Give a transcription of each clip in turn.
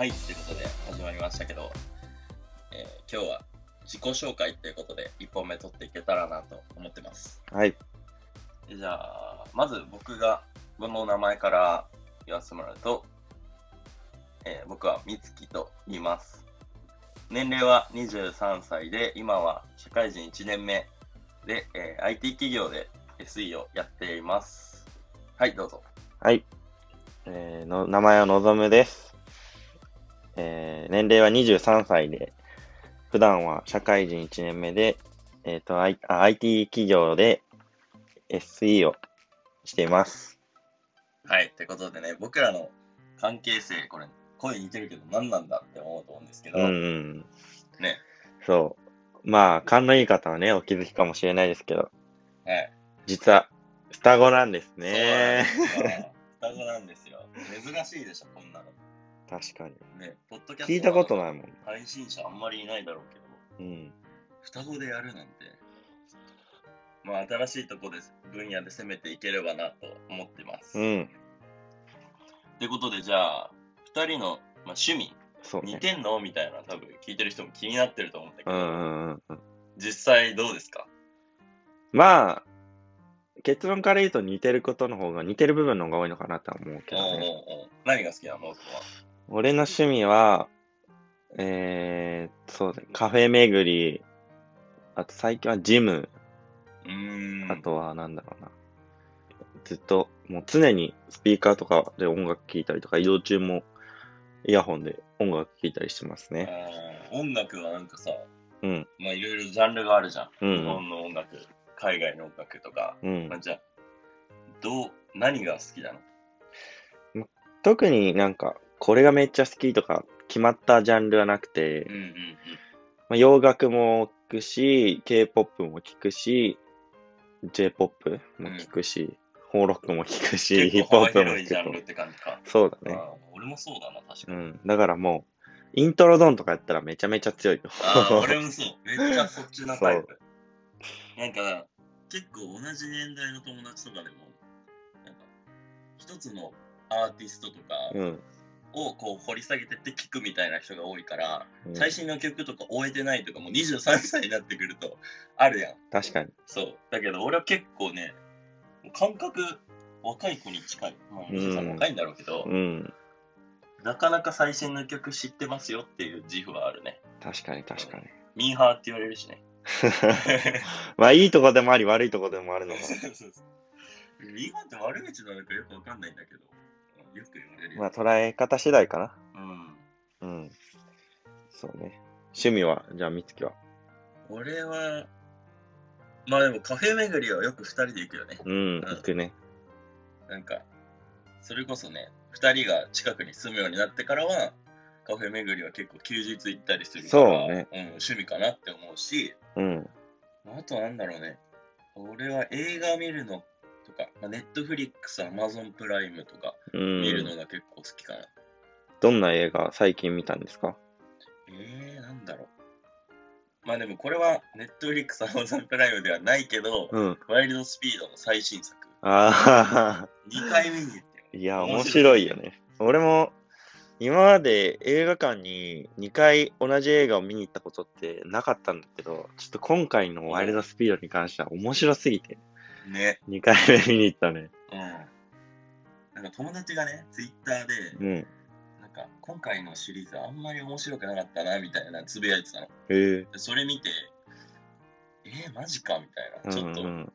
はい、ということで始まりましたけど、えー今日は自己紹介ということで1本目取っていけたらなと思ってます。はい。でじゃあ、まず僕がこの名前から言わせてもらうと、えー僕はみつきと言います。年齢は23歳で、今は社会人1年目で、えー IT 企業で SE をやっています。はい、どうぞ。はい。えーの、名前はのぞむです。えー年齢は23歳で、普段は社会人1年目で、えっ、と、I、あ IT 企業で SE をしています。はい、ということでね、僕らの関係性、これ、声似てるけど何なんだって思うと思うんですけど、うんうん。ね、そう。まあ、勘のいい方はね、お気づきかもしれないですけど、はい。実は、双子なんですね。そうなんですよ。双子なんですよ。珍しいでしょ、こんなの。確かに。ね、ポッドキャスト聞いたことないもん。配信者あんまりいないだろうけど、うん。双子でやるなんて、まあ、新しいとこです分野で攻めていければなと思ってます。と、うん。いうことで、じゃあ、二人の、まあ、趣味、そうね。似てんの？みたいな、多分聞いてる人も気になってると思うんだけど、うんうんうんうん。実際どうですか？まあ、結論から言うと似てることの方が、似てる部分の方が多いのかなとは思うけおうおうどね。おう何が好きなの？は。俺の趣味は、えー、そうだね、カフェ巡り、あと最近はジム、うーん。あとはなんだろうな。ずっと、もう常にスピーカーとかで音楽聴いたりとか、移動中もイヤホンで音楽聴いたりしてますね。音楽はなんかさ、うん、まあいろいろジャンルがあるじゃん。うん日本の音楽、海外の音楽とか。うんまあ、。じゃあ、どう、何が好きなの？特になんか、これがめっちゃ好きとか、決まったジャンルはなくて、うんうんうん。まあ、洋楽も聴くし、K-POP も聴くし、J-POP も聴くし、ホーロックも聴くし、ヒップホップも聴く。そうだね。俺もそうだな、確かに。うん。だからもう、イントロドンとかやったらめちゃめちゃ強いよ。俺もそう。めっちゃそっちのタイプ。なんか、結構同じ年代の友達とかでも、なんか、一つのアーティストとかうん。をこう掘り下げてって聞くみたいな人が多いから、うん最新の曲とか終えてないとかもう23歳になってくるとあるやん。確かに。そう。だけど俺は結構ね、感覚若い子に近い。まあ、うん若いんだろうけど、うん。なかなか最新の曲知ってますよっていう自負はあるね。確かに確かに。ミーハーって言われるしね。まあ、いいとこでもあり、悪いとこでもあるのか ミーハーって悪口なのかよくわかんないんだけど、よく言われる。まあ、捉え方次第かな。うん。うん。そうね。趣味は、じゃあ、みつきは？俺は、まあでもカフェ巡りはよく二人で行くよね。うん、行くね。なんか、それこそね、二人が近くに住むようになってからは、カフェ巡りは結構休日行ったりするから、そうねん、趣味かなって思うし、うん。あとはなんだろうね、俺は映画見るのとか、まあ、ネットフリックス、アマゾンプライムとかうん。見るのが結構好きかな。どんな映画最近見たんですか？えー、なんだろう。まあでもこれはネットフリックス、アマゾンプライムではないけど、うん。ワイルドスピードの最新作、ああ、2回見に行ってよ。いや、面白いよね。俺も、今まで映画館に2回同じ映画を見に行ったことってなかったんだけど、ちょっと今回のワイルドスピードに関しては面白すぎて、ね。2回目見に行ったね。うん。なんか友達がね、ツイッターで、うん。なんか今回のシリーズあんまり面白くなかったな、みたいなつぶやいてたの。へえ。でそれ見て、えー、マジかみたいな。ちょっと、うんうん、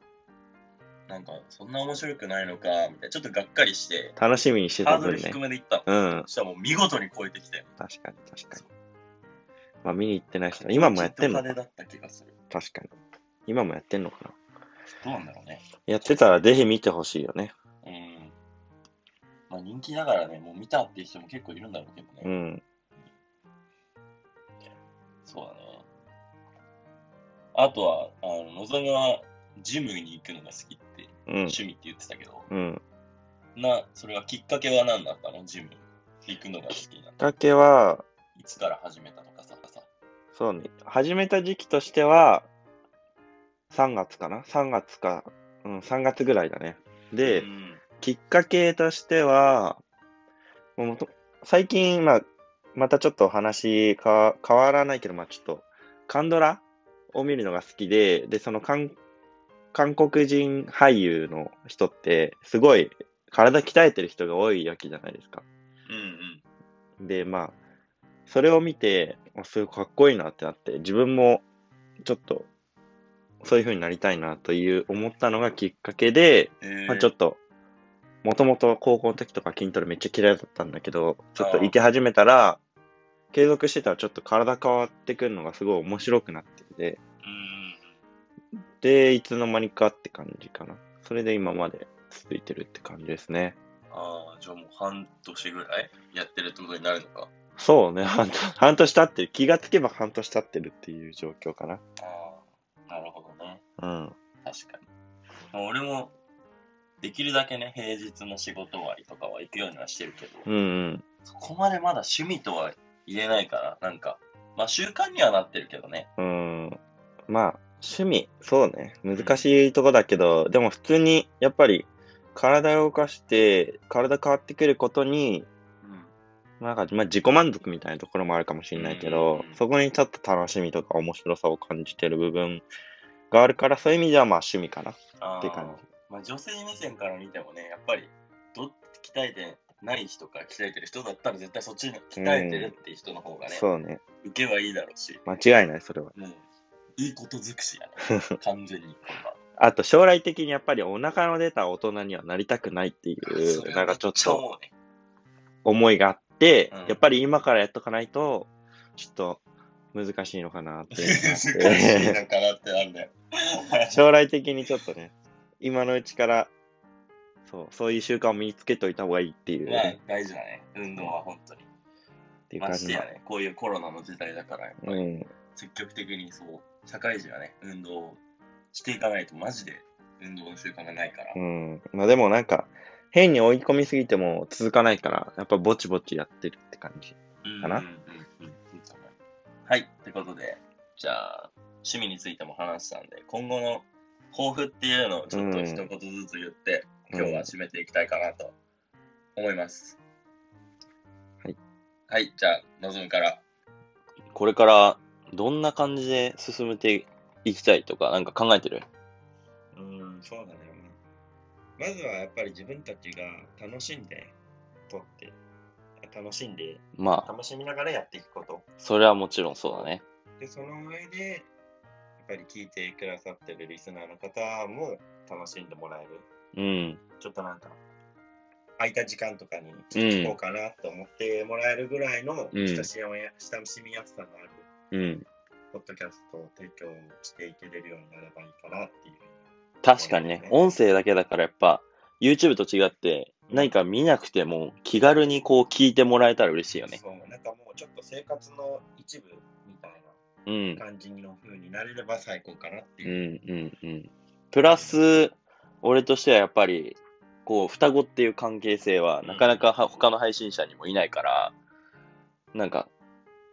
なんか、そんな面白くないのか、みたいな。ちょっとがっかりして、楽しみにしてハードル低。めでいったの。うん。そしたらもう見事に超えてきて。確かに確かに。まあ見に行ってない人は、今もやってんのちょと派手だった気がする。確かに。今もやってんのかなどうなんだろうね。やってたらぜひ見てほしいよね。うん。まあ人気ながらね、もう見たっていう人も結構いるんだろうけどね。うん。そうだね。あとは、あの、のぞみはジムに行くのが好きって、うん。趣味って言ってたけど、うん。な、それはきっかけは何だったの？ジム行くのが好きなきっかけは、いつから始めたのかさ、さ。そうね。始めた時期としては、3月かな ?3 月か、うん、3月ぐらいだね。で、うん、きっかけとしては、もうと最近、まあ、またちょっと話か変わらないけど、まあちょっと、カンドラを見るのが好きで、で、その韓韓国人俳優の人って、すごい体鍛えてる人が多いわけじゃないですか。うんうん。で、まあ、それを見て、あすごいかっこいいなってなって、自分もちょっと、そういう風になりたいなという思ったのがきっかけで、えーまあちょっと、もともと高校の時とか筋トレめっちゃ嫌いだったんだけど、ちょっと行き始めたら、継続してたらちょっと体変わってくるのがすごい面白くなってきて、で、いつの間にかって感じかな。それで今まで続いてるって感じですね。ああ、じゃあもう半年ぐらいやってるってことになるのか。そうね、半年半年経ってる。気がつけば半年経ってるっていう状況かな。ああ、なるほどね。うん。確かに。まあ俺も、できるだけね、平日の仕事終わりとかは行くようにはしてるけど、うんうん。そこまでまだ趣味とは言えないから、なんか、まあ習慣にはなってるけどね。うん。まあ、趣味、そうね。難しいとこだけど、でも普通に、やっぱり、体を動かして、体変わってくることに、うん。なんか、まあ、自己満足みたいなところもあるかもしれないけど、うんそこにちょっと楽しみとか面白さを感じてる部分があるから、そういう意味ではまあ趣味かなっあて感じ。まあ女性目線から見てもね、やっぱり、ど鍛えてない人か鍛えてる人だったら絶対そっちに鍛えてるっていう人の方がね、そうね。受けはいいだろうし、間違いない、それは。もう、いいこと尽くしやね。完全に。あと、将来的にやっぱりお腹の出た大人にはなりたくないっていう、なんかちょっと思いがあって、うんやっぱり今からやっとかないと、ちょっと難しいのかなって 難しいって。のかなってなんだよ。将来的にちょっとね、今のうちから、そう、そういう習慣を身につけといた方がいいっていう、まあね、大事だね。運動は本当に。っていう感じの。ましてやね、こういうコロナの時代だから、やっぱりうん。積極的にそう、社会人はね、運動をしていかないとマジで運動の習慣がないから。うん。まあでもなんか、変に追い込みすぎても続かないから、やっぱぼちぼちやってるって感じ。かなうんうんうんうんいいとい、ってことで、じゃあ、趣味についても話したんで、今後の抱負っていうのをちょっと一言ずつ言って、うん今日は締めていきたいかなと思います。はい。はい、じゃあ、のぞむから。これからどんな感じで進めていきたいとか、なんか考えてる？うん、そうだね。まずはやっぱり自分たちが楽しんで撮って、楽しんで、まあ、楽しみながらやっていくこと。それはもちろんそうだね。で、その上で、やっぱり聞いてくださってるリスナーの方も楽しんでもらえる。うん。ちょっとなんか、空いた時間とかに聞こうかなと思ってもらえるぐらいのうん親しみや親しみやすさがある、うん。ポッドキャストを提供していけれるようになればいいかなっていう。確かにね、音声だけだからやっぱ、YouTube と違って、何か見なくても気軽にこう聞いてもらえたら嬉しいよね。そう、なんかもうちょっと生活の一部みたいうんな。感じの風になれれば最高かなってういう。ん、うん、うん。プラス、俺としてはやっぱり、こう、双子っていう関係性は、なかなかは他の配信者にもいないから、なんか、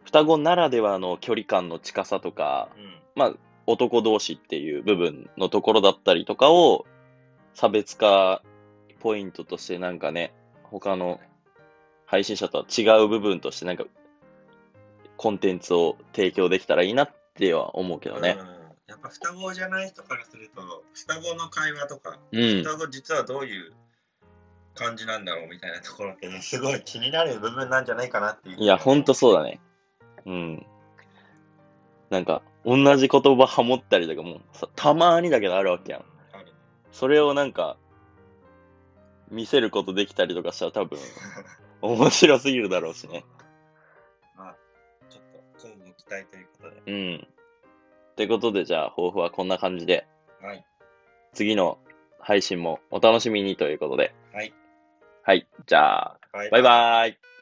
双子ならではの距離感の近さとか、うんまあ、男同士っていう部分のところだったりとかを、差別化ポイントとしてなんかね、他の配信者とは違う部分としてなんか、コンテンツを提供できたらいいなっては思うけどね。うんやっぱ双子じゃない人からすると、双子の会話とか、うん。双子実はどういう感じなんだろうみたいなところってね、すごい気になる部分なんじゃないかなっていう。いや、ほんとそうだね。うん。なんか、同じ言葉ハモったりとかもさ、たまーにだけどあるわけやん。それをなんか、見せることできたりとかしたら多分、面白すぎるだろうしね。まあ、ちょっと今後期待ということで。うん。ってことで、じゃあ、抱負はこんな感じで、はい。次の配信もお楽しみにということで。はい。はい。じゃあ、バイバイバーイ。